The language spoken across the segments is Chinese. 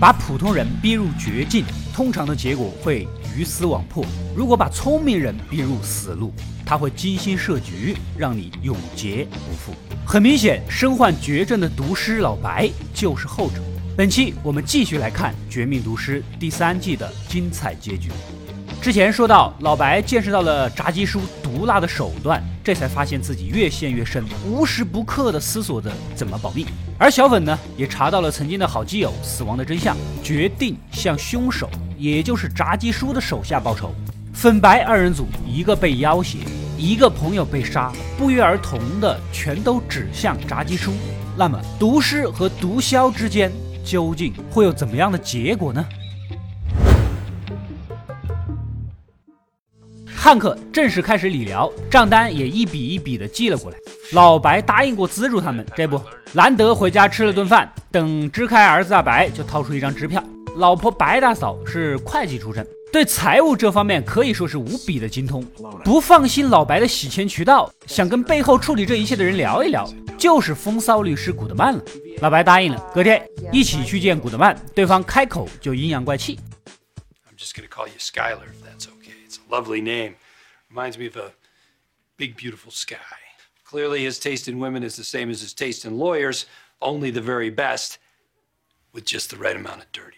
把普通人逼入绝境，通常的结果会鱼死网破；如果把聪明人逼入死路，他会精心设局，让你永劫不复。很明显，身患绝症的毒师老白就是后者。本期我们继续来看《绝命毒师》第三季的精彩结局。之前说到，老白见识到了炸鸡叔毒辣的手段，这才发现自己越陷越深，无时不刻地思索着怎么保命。而小粉呢，也查到了曾经的好基友死亡的真相，决定向凶手，也就是炸鸡叔的手下报仇。粉白二人组，一个被要挟，一个朋友被杀，不约而同的全都指向炸鸡叔。那么，毒师和毒枭之间究竟会有怎么样的结果呢？汉克正式开始理疗，账单也一笔一笔的寄了过来。老白答应过资助他们，这不，兰德回家吃了顿饭，等支开儿子大白，就掏出一张支票。老婆白大嫂是会计出身，对财务这方面可以说是无比的精通。不放心老白的洗钱渠道，想跟背后处理这一切的人聊一聊，就是风骚律师古德曼了。老白答应了，隔天一起去见古德曼，对方开口就阴阳怪气。Lovely name. Reminds me of a big, beautiful sky. Clearly, his taste in women is the same as his taste in lawyers, only the very best, with just the right amount of dirty.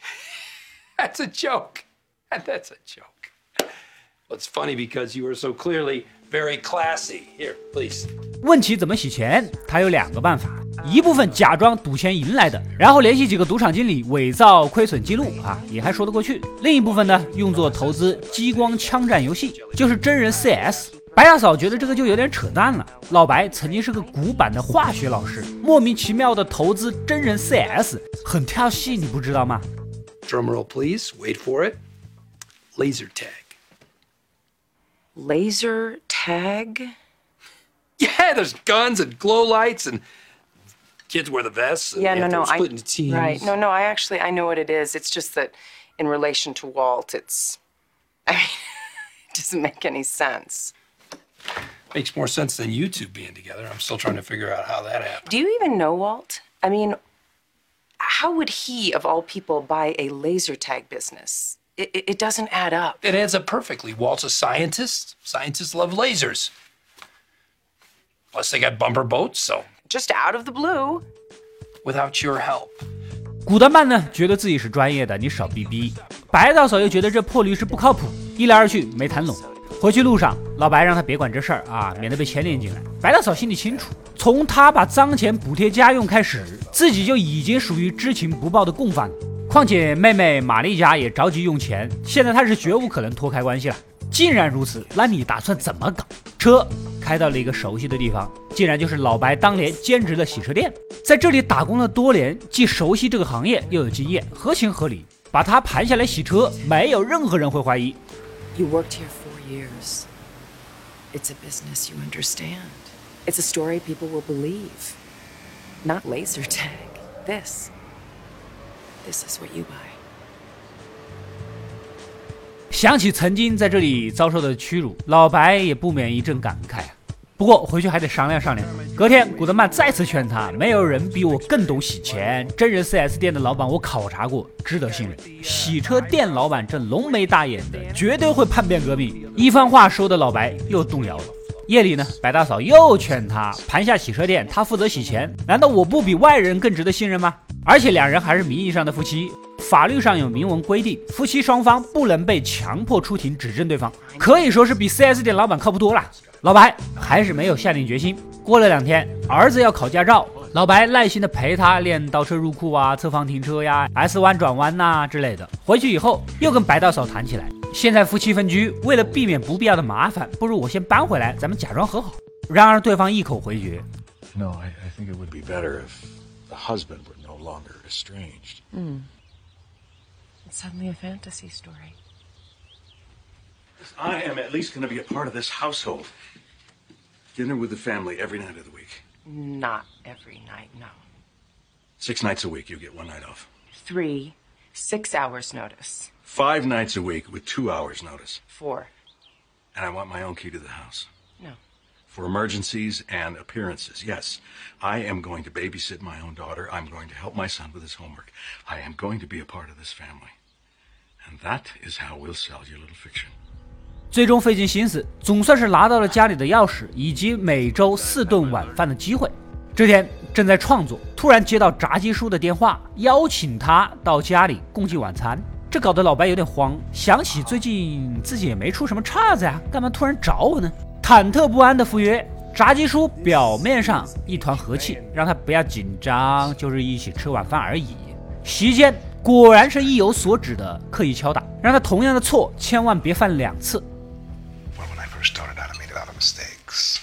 That's a joke. That's a joke. Well, it's funny because you are so clearly very classy. Here, please. 问起怎么洗钱，他有两个办法。 一部分假装赌钱赢来的，然后联系几个赌场经理伪造亏损记录啊，也还说得过去。另一部分呢，用作投资激光枪战游戏，就是真人 CS。白大嫂觉得这个就有点扯淡了。老白曾经是个古板的化学老师，莫名其妙的投资真人 CS，很跳戏，你不知道吗？Drumroll please, wait for it. Laser tag. Laser tag. Yeah, there's guns and glow lights and. Kids wear the vests. yeah, no, no, I right. No, no, I actually I know what it is. It's just that in relation to Walt, it's I mean, it doesn't make any sense. Makes more sense than you two being together. I'm still trying to figure out how that happened. Do you even know Walt? I mean, how would he, of all people, buy a laser tag business? It, it, it doesn't add up. It adds up perfectly. Walt's a scientist. Scientists love lasers. Plus, they got bumper boats, so just out of the blue. Without your help. 古德曼呢，觉得自己是专业的，你少逼逼。白大嫂又觉得这破律师不靠谱，一来二去没谈拢。回去路上，老白让他别管这事儿啊，免得被牵连进来。白大嫂心里清楚，从他把脏钱补贴家用开始，自己就已经属于知情不报的共犯。况且妹妹玛丽家也着急用钱，现在他是绝无可能脱开关系了。既然如此，那你打算怎么搞？车开到了一个熟悉的地方，竟然就是老白当年兼职的洗车店。在这里打工了多年，既熟悉这个行业，又有经验，合情合理。把他盘下来洗车，没有任何人会怀疑。You worked here four years. It's a business you understand. It's a story people will believe. Not laser tag. This. This is what you buy. 想起曾经在这里遭受的屈辱，老白也不免一阵感慨啊。不过回去还得商量商量。隔天，古德曼再次劝他：“没有人比我更懂洗钱。真人 4S 店的老板我考察过，值得信任。洗车店老板这浓眉大眼的，绝对会叛变革命。”一番话说的老白又动摇了。夜里呢，白大嫂又劝他盘下洗车店，他负责洗钱。难道我不比外人更值得信任吗？而且两人还是名义上的夫妻。法律上有明文规定，夫妻双方不能被强迫出庭指证对方，可以说是比 4S 店老板靠谱多了。老白还是没有下定决心。过了两天，儿子要考驾照，老白耐心的陪他练倒车入库啊、侧方停车呀、S 弯转弯呐之类的。回去以后又跟白大嫂谈起来，现在夫妻分居，为了避免不必要的麻烦，不如我先搬回来，咱们假装和好。然而对方一口回绝。No, I think it would be better the husband were no longer estranged. Hmm. It's suddenly a fantasy story. I am at least going to be a part of this household. Dinner with the family every night of the week. Not every night, no. Six nights a week, you get one night off. Three, six hours notice. Five nights a week with two hours notice. Four. And I want my own key to the house. No. For emergencies and appearances. Yes, I am going to babysit my own daughter. I'm going to help my son with his homework. I am going to be a part of this family. And that is how we'll sell your little fiction. 最终费尽心思，总算是拿到了家里的钥匙以及每周四顿晚饭的机会。这天正在创作，突然接到炸鸡叔的电话，邀请他到家里共进晚餐。这搞得老白有点慌，想起最近自己也没出什么岔子呀，干嘛突然找我呢？忐忑不安的赴约，炸鸡叔表面上一团和气，让他不要紧张，就是一起吃晚饭而已。席间果然是意有所指的刻意敲打，让他同样的错千万别犯两次。when I first started out, I made a lot of mistakes.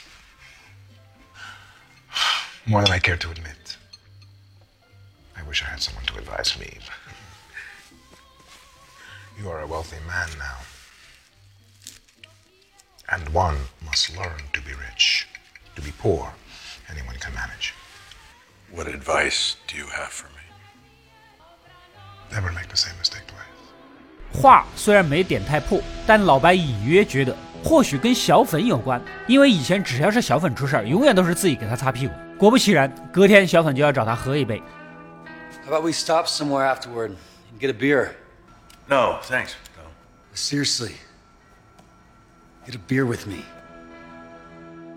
More than I care to admit. I wish I had someone to advise me. You are a wealthy man now. And one must learn to be rich. To be poor, anyone can manage. What advice do you have for me? Never make the same mistake twice. 话虽然没点太破，但老白隐约觉得或许跟小粉有关，因为以前只要是小粉出事儿，永远都是自己给他擦屁股。果不其然，隔天小粉就要找他喝一杯。 How about we stop somewhere afterward and get a beer? No, thanks. No. Seriously. Get a beer with me.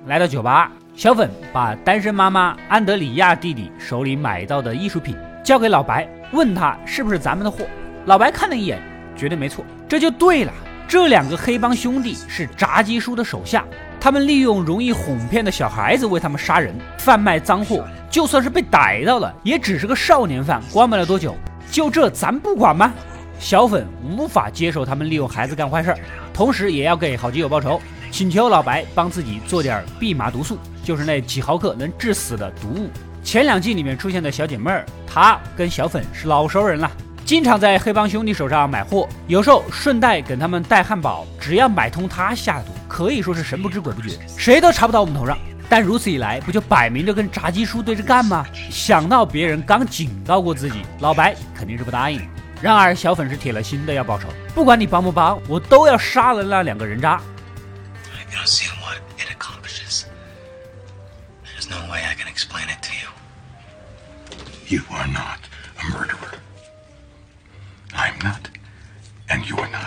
来到酒吧，小粉把单身妈妈安德里亚弟弟手里买到的艺术品交给老白，问他是不是咱们的货。老白看了一眼，绝对没错，这就对了。这两个黑帮兄弟是炸鸡叔的手下，他们利用容易哄骗的小孩子为他们杀人、贩卖赃货。就算是被逮到了，也只是个少年犯，关不了多久。就这咱不管吗？小粉无法接受他们利用孩子干坏事儿，同时也要给好基友报仇，请求老白帮自己做点蓖麻毒素，就是那几毫克能致死的毒物。前两季里面出现的小姐妹儿，她跟小粉是老熟人了，经常在黑帮兄弟手上买货，有时候顺带给他们带汉堡，只要买通她下毒，可以说是神不知鬼不觉，谁都查不到我们头上。但如此一来，不就摆明着跟炸鸡叔对着干吗？想到别人刚警告过自己，老白肯定是不答应。然而小粉是铁了心的要报仇，不管你帮不帮，我都要杀了那两个人渣。You don't see what it accomplishes. There's no way I can explain it to you. You are not a murderer. I'm not, and you're not.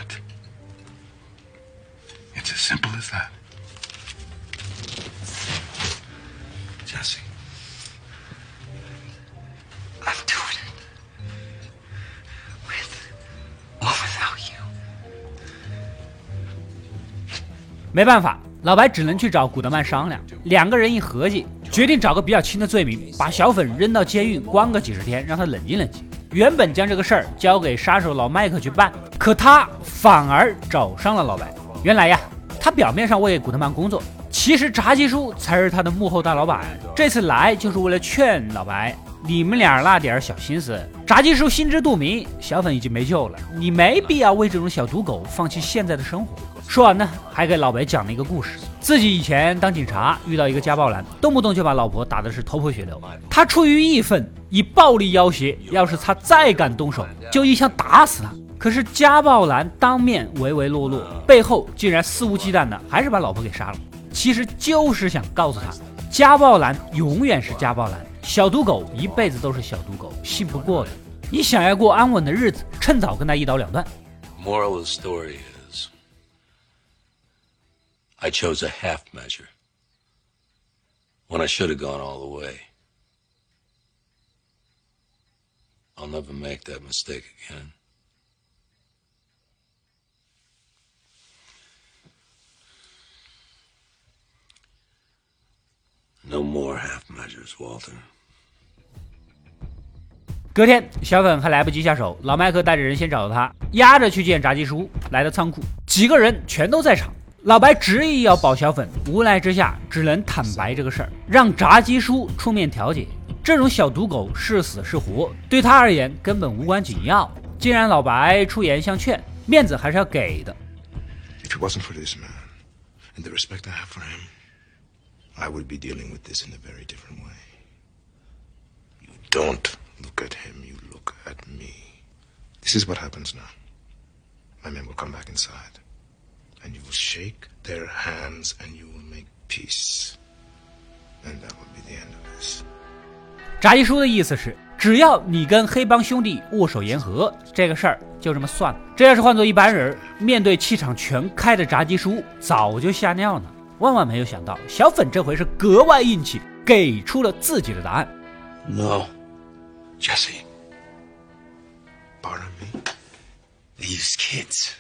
没办法，老白只能去找古德曼商量。两个人一合计，决定找个比较轻的罪名，把小粉扔到监狱关个几十天，让他冷静冷静。原本将这个事儿交给杀手老麦克去办，可他反而找上了老白。原来呀，他表面上为古德曼工作，其实炸鸡叔才是他的幕后大老板。这次来就是为了劝老白，你们俩那点小心思，炸鸡叔心知肚明，小粉已经没救了，你没必要为这种小赌狗放弃现在的生活。说完呢，还给老白讲了一个故事，自己以前当警察遇到一个家暴男，动不动就把老婆打的是头破血流，他出于义愤，以暴力要挟，要是他再敢动手，就一枪打死他。可是家暴男当面唯唯诺诺，背后竟然肆无忌惮的还是把老婆给杀了。其实就是想告诉他，家暴男永远是家暴男，小赌狗一辈子都是小赌狗，信不过的。你想要过安稳的日子，趁早跟他一刀两断。Moral of the story is I chose a half measure when I should have gone all the way. I'll never make that mistake again. No more half measures, Walter. 隔天，小粉还来不及下手，老麦克带着人先找到他，押着去见炸鸡叔。来到仓库，几个人全都在场。 老白执意要保小粉，无奈之下只能坦白这个事儿，让炸鸡叔出面调解。这种小赌狗是死是活，对他而言根本无关紧要。既然老白出言相劝，面子还是要给的。If it wasn't for this man and the respect I have for him, I would be dealing with this in a very different way. You don't look at him, you look at me. This is what happens now. My men will come back inside. And you will shake their hands and you will make peace. And that will be the end of this. 炸鸡叔的意思是，只要你跟黑帮兄弟握手言和，这个事儿就这么算了。这要是换做一般人，面对气场全开的炸鸡叔，早就吓尿了。万万没有想到，小粉这回是格外硬气，给出了自己的答案。No. Jesse. Pardon me? These kids.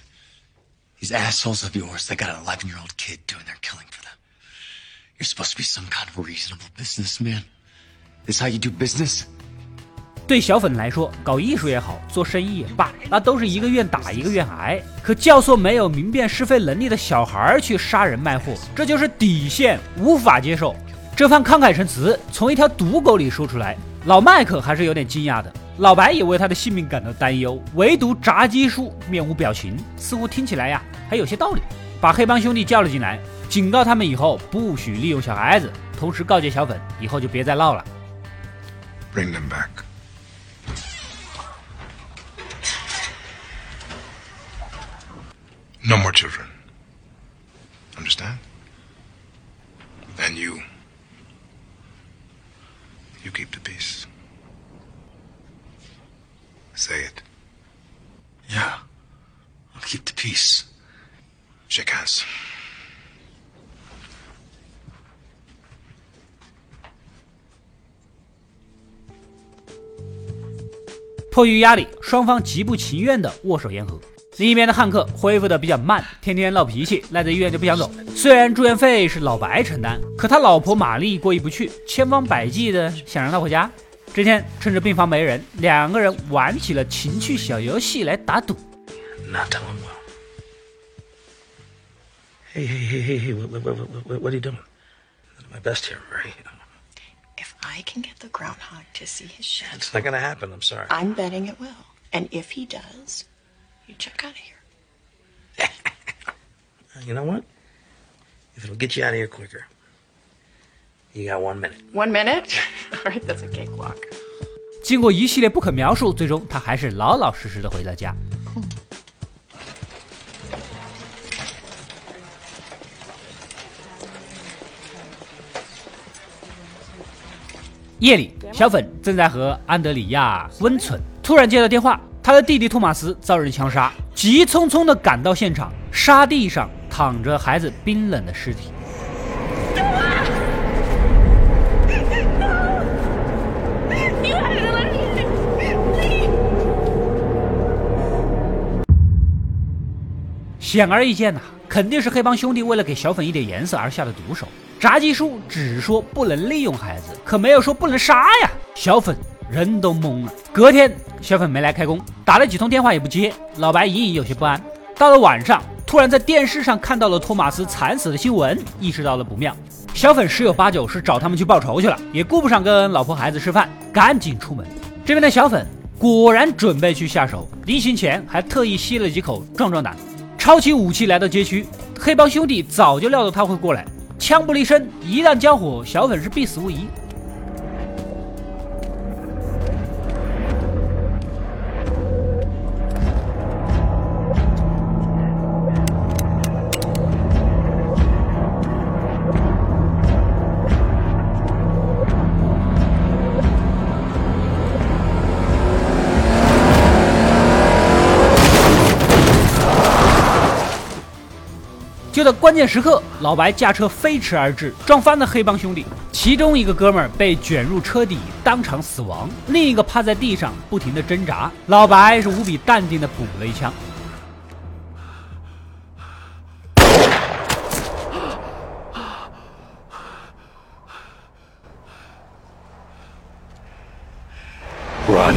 These assholes of yours, they got an 11 year old kid doing their killing for them. You're supposed to be some kind of reasonable businessman. This how you do business? 对小粉来说，搞艺术也好，做生意也罢，那都是一个愿打一个愿挨。可教唆没有明辨是非能力的小孩去杀人卖货，这就是底线，无法接受。这番慷慨陈词从一条赌狗里说出来，老麦克还是有点惊讶的。老白也为他的性命感到担忧，唯独炸鸡叔面无表情，似乎听起来呀还有些道理。把黑帮兄弟叫了进来，警告他们以后不许利用小孩子，同时告诫小粉以后就别再闹了。Bring them back. No more children. Understand? And you. You keep the peace. Say it. Yeah. I'll keep the peace. Shake hands. 迫于压力，双方极不情愿的握手言和。另一边的汉克恢复的比较慢，天天闹脾气，赖在医院就不想走。虽然住院费是老白承担，可他老婆玛丽过意不去，千方百计的想让他回家。这天趁着病房没人，两个人玩起了情趣小游戏来打赌。 Not doing well. Hey, hey, hey, hey, hey, what, what, what, what, what are you doing? My best here, right? If I can get the groundhog to see his shed, It's not gonna happen, I'm sorry. I'm betting it will. And if he does, you check out of here. You know what? If it'll get you out of here quicker, you got one minute. One minute? All right, that's a cakewalk. 经过一系列不可描述，最终他还是老老实实的回了家。夜里，小粉正在和安德里亚温存，突然接到电话，他的弟弟托马斯遭人枪杀，急匆匆的赶到现场，沙地上躺着孩子冰冷的尸体。显而易见呐、肯定是黑帮兄弟为了给小粉一点颜色而下的毒手。炸鸡叔只说不能利用孩子，可没有说不能杀呀。小粉人都懵了。隔天，小粉没来开工，打了几通电话也不接。老白隐隐有些不安。到了晚上，突然在电视上看到了托马斯惨死的新闻，意识到了不妙。小粉十有八九是找他们去报仇去了，也顾不上跟老婆孩子吃饭，赶紧出门。这边的小粉果然准备去下手，临行前还特意吸了几口壮壮胆。抄起武器来到街区，黑帮兄弟早就料到他会过来，枪不离身，一旦交火，小粉是必死无疑。关键时刻，老白驾车飞驰而至，撞翻了黑帮兄弟。其中一个哥们儿被卷入车底，当场死亡；另一个趴在地上，不停的挣扎。老白是无比淡定的补了一枪。Run.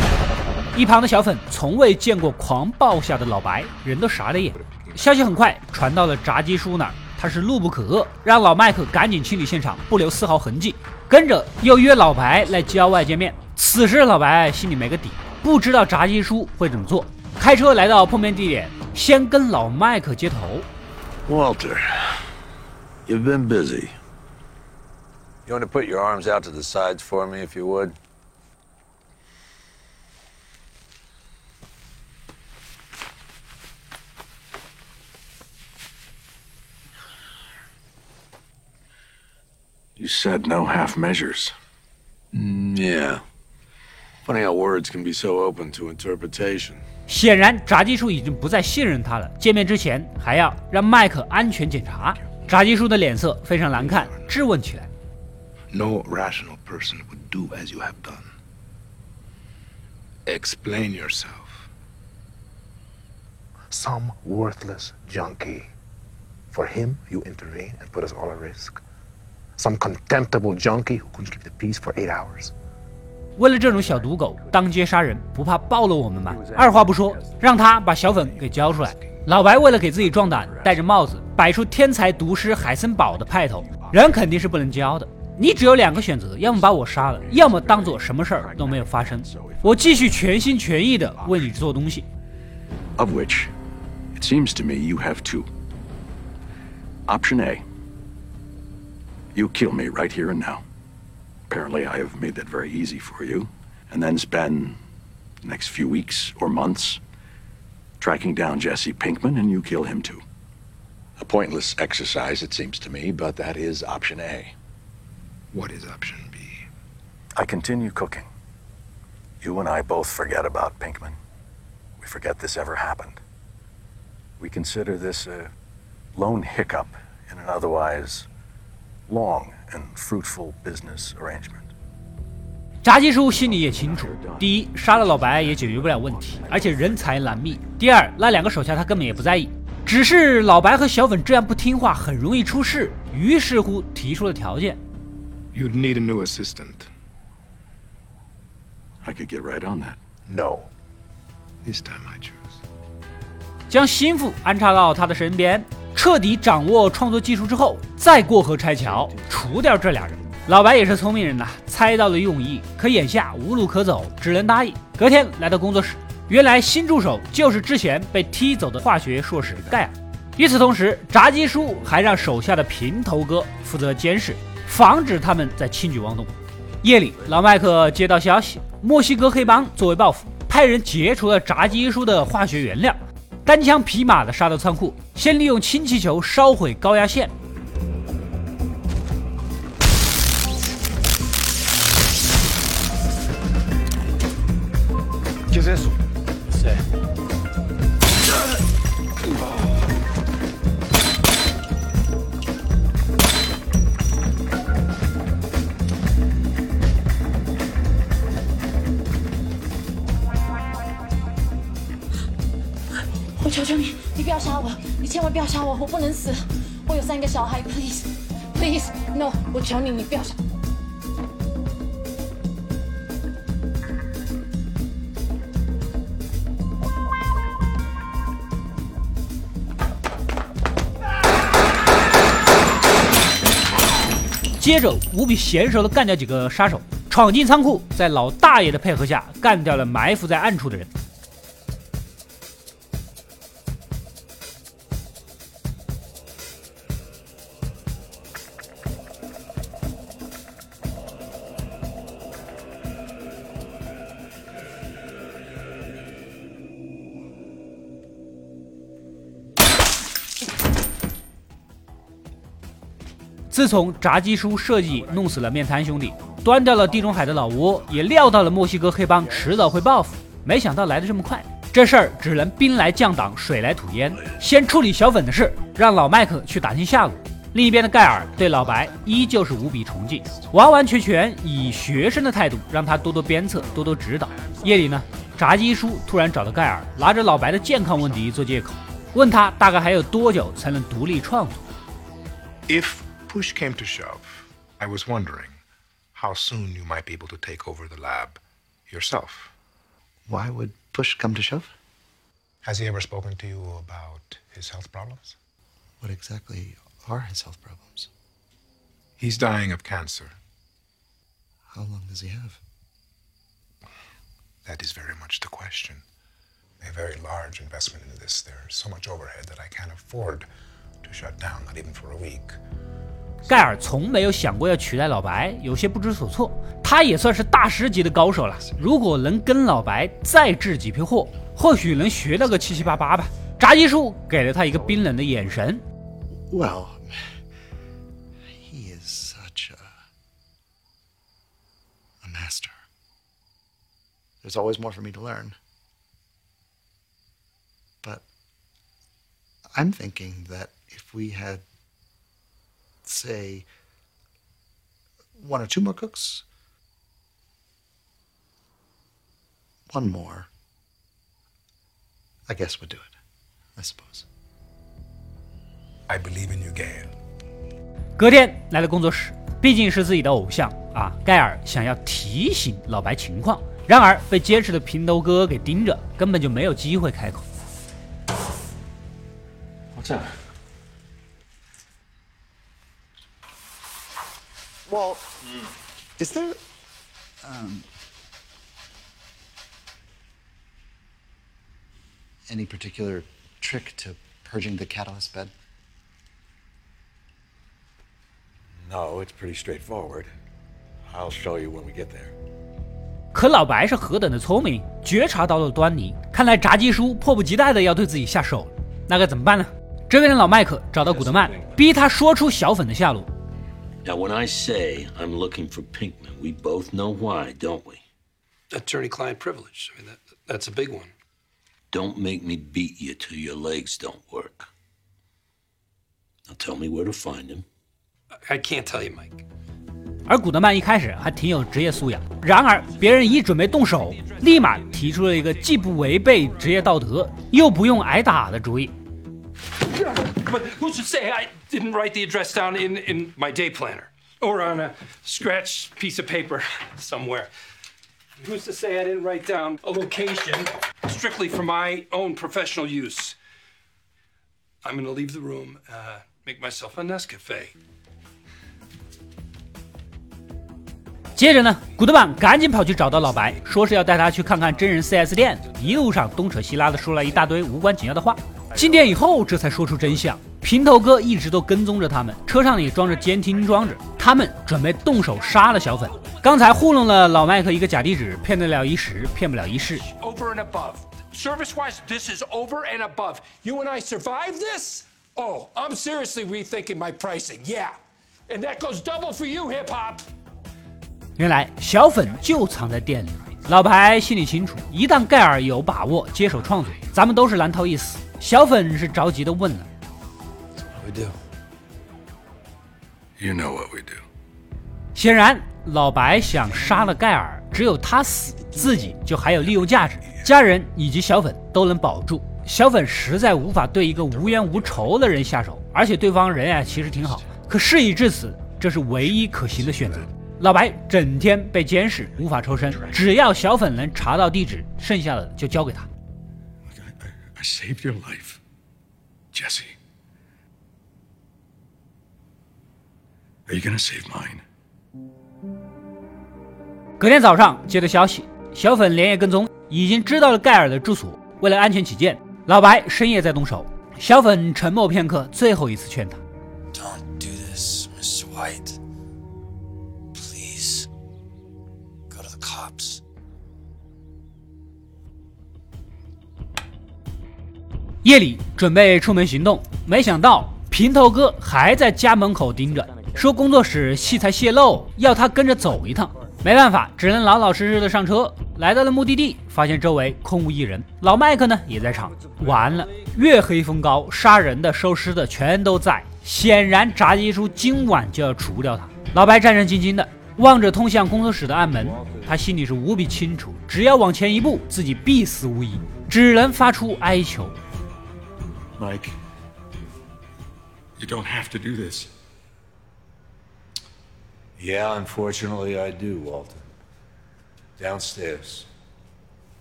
一旁的小粉从未见过狂暴下的老白，人都傻了眼。消息很快传到了炸鸡叔那儿，他是怒不可遏，让老麦克赶紧清理现场，不留丝毫痕迹。跟着又约老白来郊外见面。此时老白心里没个底，不知道炸鸡叔会怎么做。开车来到碰面地点，先跟老麦克接头。Walter, you've been busy. You want to put your arms out to the sides for me, if you would? You said no half measures. Mm, yeah. Funny how words can be so open to interpretation. 显然，炸鸡叔已经不再信任他了。见面之前还要让麦克安全检查。炸鸡叔的脸色非常难看，质问起来。No rational person would do as you have done. Explain yourself. Some worthless junkie. For him, you intervene and put us all at risk. Some contemptible junkie who couldn't keep the peace for eight hours. 为了这种小赌狗，当街杀人不怕暴露我们吗？二话不说，让他把小粉给交出来。老白为了给自己壮胆，戴着帽子，摆出天才毒师海森堡的派头，人肯定是不能交的。你只有两个选择，要么把我杀了，要么当做什么事儿都没有发生。我继续全心全意的为你做东西。Of which, it seems to me you have two. Option A. You kill me right here and now. Apparently, I have made that very easy for you, and then spend the next few weeks or months tracking down Jesse Pinkman, and you kill him too. A pointless exercise, it seems to me, but that is option A. What is option B? I continue cooking. You and I both forget about Pinkman. We forget this ever happened. We consider this a lone hiccup in an otherwise long and fruitful business arrangement. 炸鸡叔心里也清楚：第一，杀了老白也解决不了问题，而且人财难觅；第二，那两个手下他根本也不在意，只是老白和小粉这样不听话，很容易出事。于是乎提出了条件。You'd need a new assistant. I could get right on that. No. This time I choose. 将心腹安插到他的身边，彻底掌握创作技术之后，再过河拆桥，除掉这俩人。老白也是聪明人呐，猜到了用意，可眼下无路可走，只能答应。隔天来到工作室，原来新助手就是之前被踢走的化学硕士盖尔。与此同时，炸鸡叔还让手下的平头哥负责监视，防止他们再轻举妄动。夜里，老麦克接到消息，墨西哥黑帮作为报复，派人劫除了炸鸡叔的化学原料，单枪匹马的杀到仓库，先利用氢气球烧毁高压线。No，我求你，你不要杀。接着无比娴熟的干掉几个杀手，闯进仓库，在老大爷的配合下干掉了埋伏在暗处的人。自从炸鸡叔设计弄死了面瘫兄弟，端掉了地中海的老窝，也料到了墨西哥黑帮迟早会报复，没想到来的这么快。这事儿只能兵来将挡，水来土掩。先处理小粉的事，让老麦克去打听下落。另一边的盖尔对老白依旧是无比崇敬，完完全全以学生的态度让他多多鞭策，多多指导。夜里呢，炸鸡叔突然找到盖尔，拿着老白的健康问题做借口，问他大概还有多久才能独立创作。If push came to shove, I was wondering how soon you might be able to take over the lab yourself. Why would push come to shove? Has he ever spoken to you about his health problems? What exactly are his health problems? He's dying of cancer. How long does he have? That is very much the question. A very large investment into this. There's so much overhead that I can't afford to shut down, not even for a week. 盖尔从没有想过要取代老白，有些不知所措。他也算是大师级的高手了，如果能跟老白再制几批货，或许能学到个七七八八吧。炸鸡叔给了他一个冰冷的眼神。 Well, he is such a a master. There's always more for me to learn. But I'm thinking that if we had, say, one or two more cooks, one more, I guess would do it. I suppose. I believe in you, Gail. 隔天来到工作室，毕竟是自己的偶像啊，盖尔想要提醒老白情况，然而被监视的平头哥给盯着，根本就没有机会开口。 What's that? Well, is there um, any particular trick to purging the catalyst bed? No, it's pretty straightforward. I'll show you when we get there. 可老白是何等的聪明，觉察到了端倪。看来炸鸡叔迫不及待的要对自己下手了，那该怎么办呢？这边的老麦克找到古德曼，逼他说出小粉的下落。 Now, when I say I'm looking for Pinkman, we both know why, don't we? Attorney-client privilege. I mean, that, that's a big one. Don't make me beat you till your legs don't work. Now tell me where to find him. I can't tell you, Mike. 而古德曼一开始还挺有职业素养，然而别人一准备动手，立马提出了一个既不违背职业道德，又不用挨打的主意。 But who's to say I didn't write the address down in, in my day planner or on a scratched piece of paper somewhere? Who's to say I didn't write down a location strictly for my own professional use? I'm going to leave the room, uh, make myself a Nescafe. 接着呢，古德曼赶紧跑去找到老白，说是要带他去看看真人 4S 店。一路上东扯西拉的说了一大堆无关紧要的话。进店以后，这才说出真相： 平头哥一直都跟踪着他们，车上里装着监听装置，他们准备动手杀了小粉。刚才糊弄了老麦克一个假地址，骗得了一时，骗不了一世。Over and above. Service wise, this is over and above. You and I survived this? Oh, I'm seriously rethinking my pricing. Yeah. And that goes double for you, hip hop. 原来小粉就藏在店里。老白心里清楚，一旦盖尔有把握接手创作，咱们都是难逃一死。小粉是着急的问了 We do. You know what we do. 显然，老白想杀了盖尔，只有他死，自己就还有利用价值，家人以及小粉都能保住。小粉实在无法对一个无冤无仇的人下手，而且对方人呀其实挺好。可事已至此，这是唯一可行的选择。老白整天被监视，无法抽身，只要小粉能查到地址，剩下的就交给他。I saved your life, Jesse. Are you gonna save mine? 隔天早上接到消息，小粉连夜跟踪，已经知道了盖尔的住所。为了安全起见，老白深夜再动手。小粉沉默片刻，最后一次劝他。Don't do this, Mr. White. Please. Go to the cops. 夜里准备出门行动，没想到平头哥还在家门口盯着，说工作室器材泄露，要他跟着走一趟。没办法，只能老老实实的上车。来到了目的地，发现周围空无一人。老麦克呢也在场。完了，月黑风高，杀人的、收尸的全都在。显然，炸鸡叔今晚就要除掉他。老白战战兢兢的望着通向工作室的暗门，他心里是无比清楚，只要往前一步，自己必死无疑，只能发出哀求。Mike, you don't have to do this. Yeah, unfortunately, I do, Walter. Downstairs.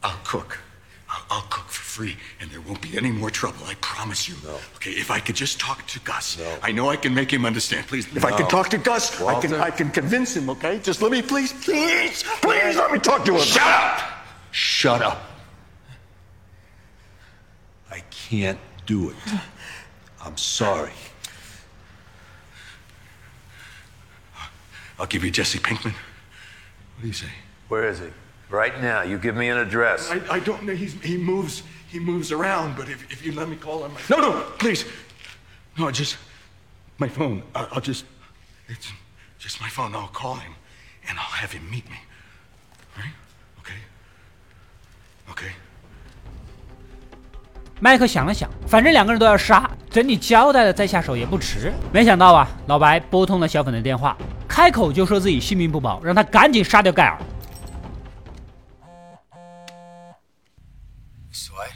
I'll cook. I'll, I'll cook for free, and there won't be any more trouble. I promise you. No. Okay, if I could just talk to Gus, No. I know I can make him understand. Please, if I No. can talk to Gus, I can Walter. I can convince him. Okay, just let me, please, please, please, let me talk to him. Shut up! Shut up. I can't do it. I'm sorry. I'll give you Jesse Pinkman. What do you say? Where is he? Right now, you give me an address. I, I don't know. He's, he moves. He moves around. But if, if you let me call him, no, no, please, no, just my phone. I, I'll just it's just my phone. I'll call him, and I'll have him meet me Right? Okay. Okay. 麦克想了想，反正两个人都要杀，等你交代了再下手也不迟。没想到啊，老白拨通了小粉的电话，开口就说自己性命不保，让他赶紧杀掉盖尔。Sweat?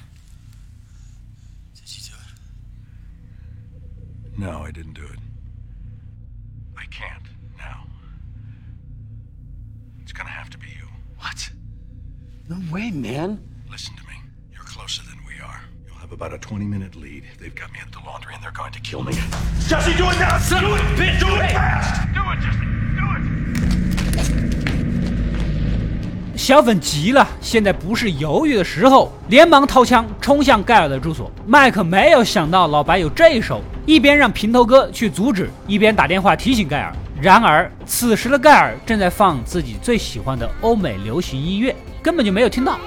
Did you do it? No, I didn't do it. I can't now. It's gonna have to be you. What? No way, man. Listen to about a 20 minute lead. They've got me at the laundry and they're going to kill me. Jesse, do it now! do it, bitch! Do it fast! Do it, Jesse! Do it! 小粉急了，现在不是犹豫的时候，连忙掏枪冲向盖尔的住所。麦克没有想到老白有这一手，一边让平头哥去阻止，一边打电话提醒盖尔。然而此时的盖尔正在放自己最喜欢的欧美流行音乐，根本就没有听到。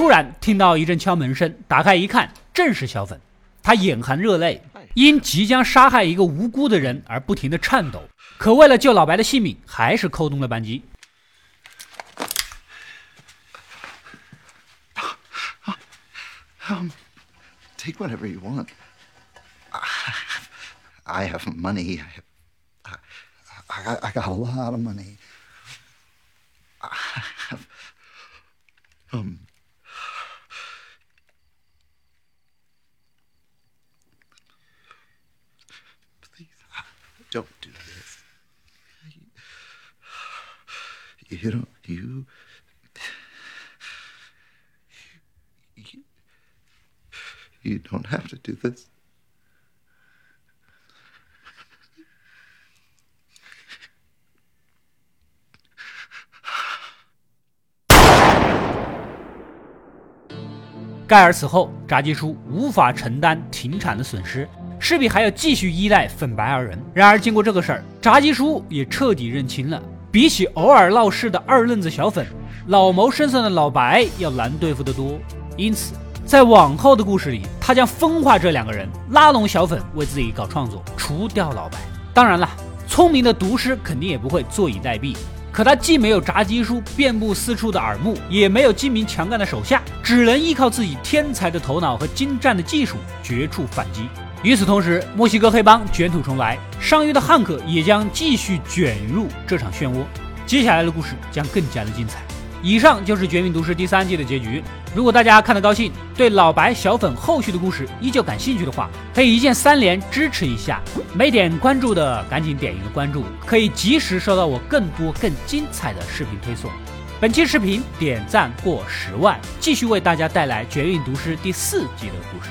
突然听到一阵敲门声，打开一看，正是小粉。他眼含热泪，因即将杀害一个无辜的人而不停的颤抖。可为了救老白的性命，还是扣动了扳机。Um, take whatever you want. I have money. I, I, I got a lot of money. I have, um. Please, don't do this. You don't. You. You, you don't have to do this. 盖尔此后，炸鸡叔无法承担停产的损失，势必还要继续依赖粉白二人。然而，经过这个事儿，炸鸡叔也彻底认清了，比起偶尔闹事的二愣子小粉，老谋深算的老白要难对付得多。因此，在往后的故事里，他将分化这两个人，拉拢小粉为自己搞创作，除掉老白。当然了，聪明的毒师肯定也不会坐以待毙。可他既没有炸鸡叔遍布四处的耳目，也没有精明强干的手下，只能依靠自己天才的头脑和精湛的技术绝处反击。与此同时，墨西哥黑帮卷土重来，上虞的汉克也将继续卷入这场漩涡。接下来的故事将更加的精彩。以上就是《绝命毒师》第三季的结局。如果大家看得高兴，对老白、小粉后续的故事依旧感兴趣的话，可以一键三连支持一下。没点关注的赶紧点一个关注，可以及时收到我更多更精彩的视频推送。本期视频点赞过十万，继续为大家带来《绝命毒师》第四季的故事。